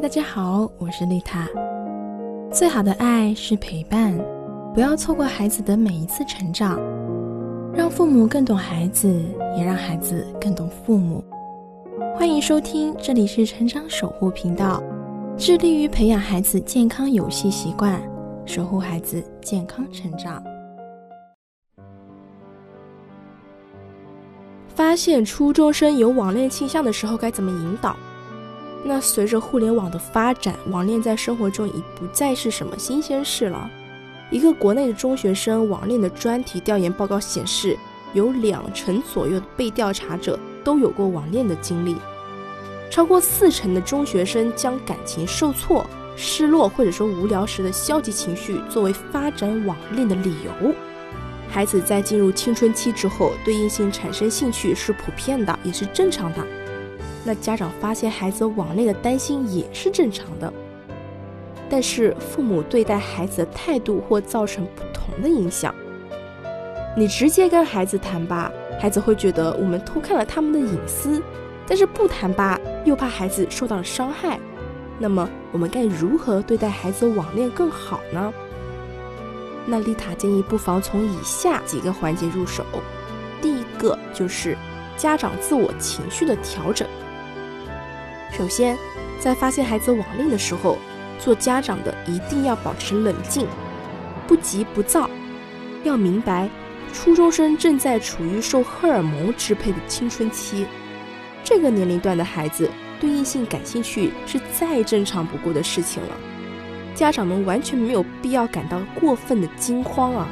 大家好，我是丽塔。最好的爱是陪伴，不要错过孩子的每一次成长，让父母更懂孩子，也让孩子更懂父母。欢迎收听，这里是成长守护频道，致力于培养孩子健康游戏习惯，守护孩子健康成长。发现初中生有网恋倾向的时候该怎么引导？那随着互联网的发展，网恋在生活中已不再是什么新鲜事了。一个国内的中学生网恋的专题调研报告显示，有两成左右的被调查者都有过网恋的经历，超过四成的中学生将感情受挫、失落或者说无聊时的消极情绪作为发展网恋的理由。孩子在进入青春期之后，对异性产生兴趣是普遍的，也是正常的。那家长发现孩子网恋的担心也是正常的，但是父母对待孩子的态度或造成不同的影响。你直接跟孩子谈吧，孩子会觉得我们偷看了他们的隐私；但是不谈吧，又怕孩子受到了伤害。那么我们该如何对待孩子网恋更好呢？那丽塔建议不妨从以下几个环节入手。第一个就是家长自我情绪的调整。首先，在发现孩子网恋的时候，做家长的一定要保持冷静，不急不躁。要明白，初中生正在处于受荷尔蒙支配的青春期，这个年龄段的孩子对异性感兴趣是再正常不过的事情了。家长们完全没有必要感到过分的惊慌啊！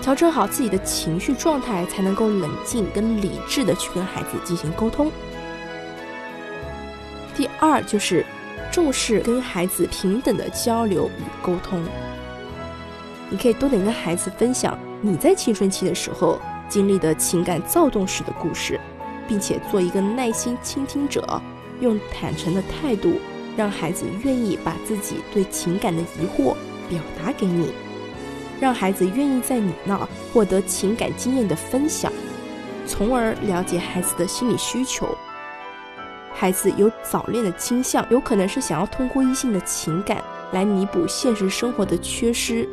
调整好自己的情绪状态，才能够冷静跟理智的去跟孩子进行沟通。第二就是重视跟孩子平等的交流与沟通。你可以多点跟孩子分享你在青春期的时候经历的情感躁动时的故事，并且做一个耐心倾听者，用坦诚的态度让孩子愿意把自己对情感的疑惑表达给你，让孩子愿意在你那儿获得情感经验的分享，从而了解孩子的心理需求。孩子有早恋的倾向，有可能是想要通过异性的情感来弥补现实生活的缺失。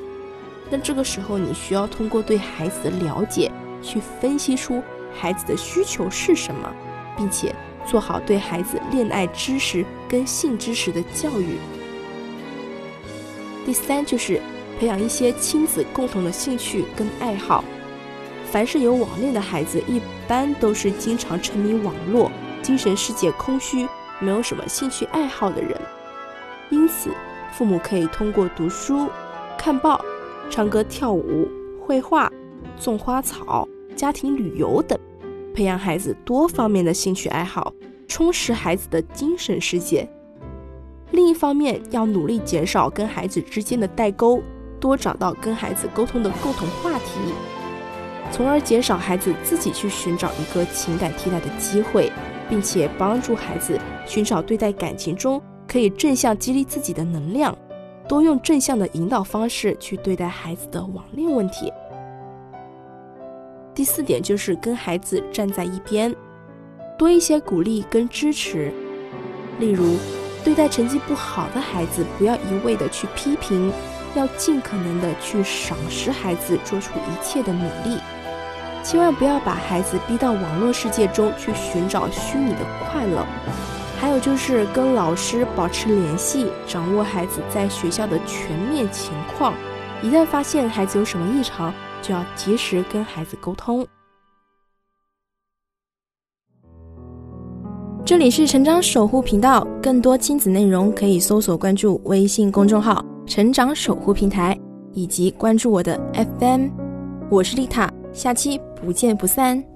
那这个时候，你需要通过对孩子的了解，去分析出孩子的需求是什么，并且做好对孩子恋爱知识跟性知识的教育。第三，就是培养一些亲子共同的兴趣跟爱好。凡是有网恋的孩子，一般都是经常沉迷网络。精神世界空虚，没有什么兴趣爱好的人，因此父母可以通过读书、看报、唱歌跳舞、绘画、种花草、家庭旅游等，培养孩子多方面的兴趣爱好，充实孩子的精神世界。另一方面，要努力减少跟孩子之间的代沟，多找到跟孩子沟通的共同话题，从而减少孩子自己去寻找一个情感替代的机会。并且帮助孩子寻找对待感情中可以正向激励自己的能量，多用正向的引导方式去对待孩子的网恋问题。第四点就是跟孩子站在一边，多一些鼓励跟支持。例如，对待成绩不好的孩子，不要一味的去批评，要尽可能的去赏识孩子做出一切的努力。千万不要把孩子逼到网络世界中去寻找虚拟的快乐。还有就是跟老师保持联系，掌握孩子在学校的全面情况。一旦发现孩子有什么异常，就要及时跟孩子沟通。这里是成长守护频道，更多亲子内容可以搜索关注微信公众号“成长守护平台”，以及关注我的 FM。我是丽塔。下期不见不散。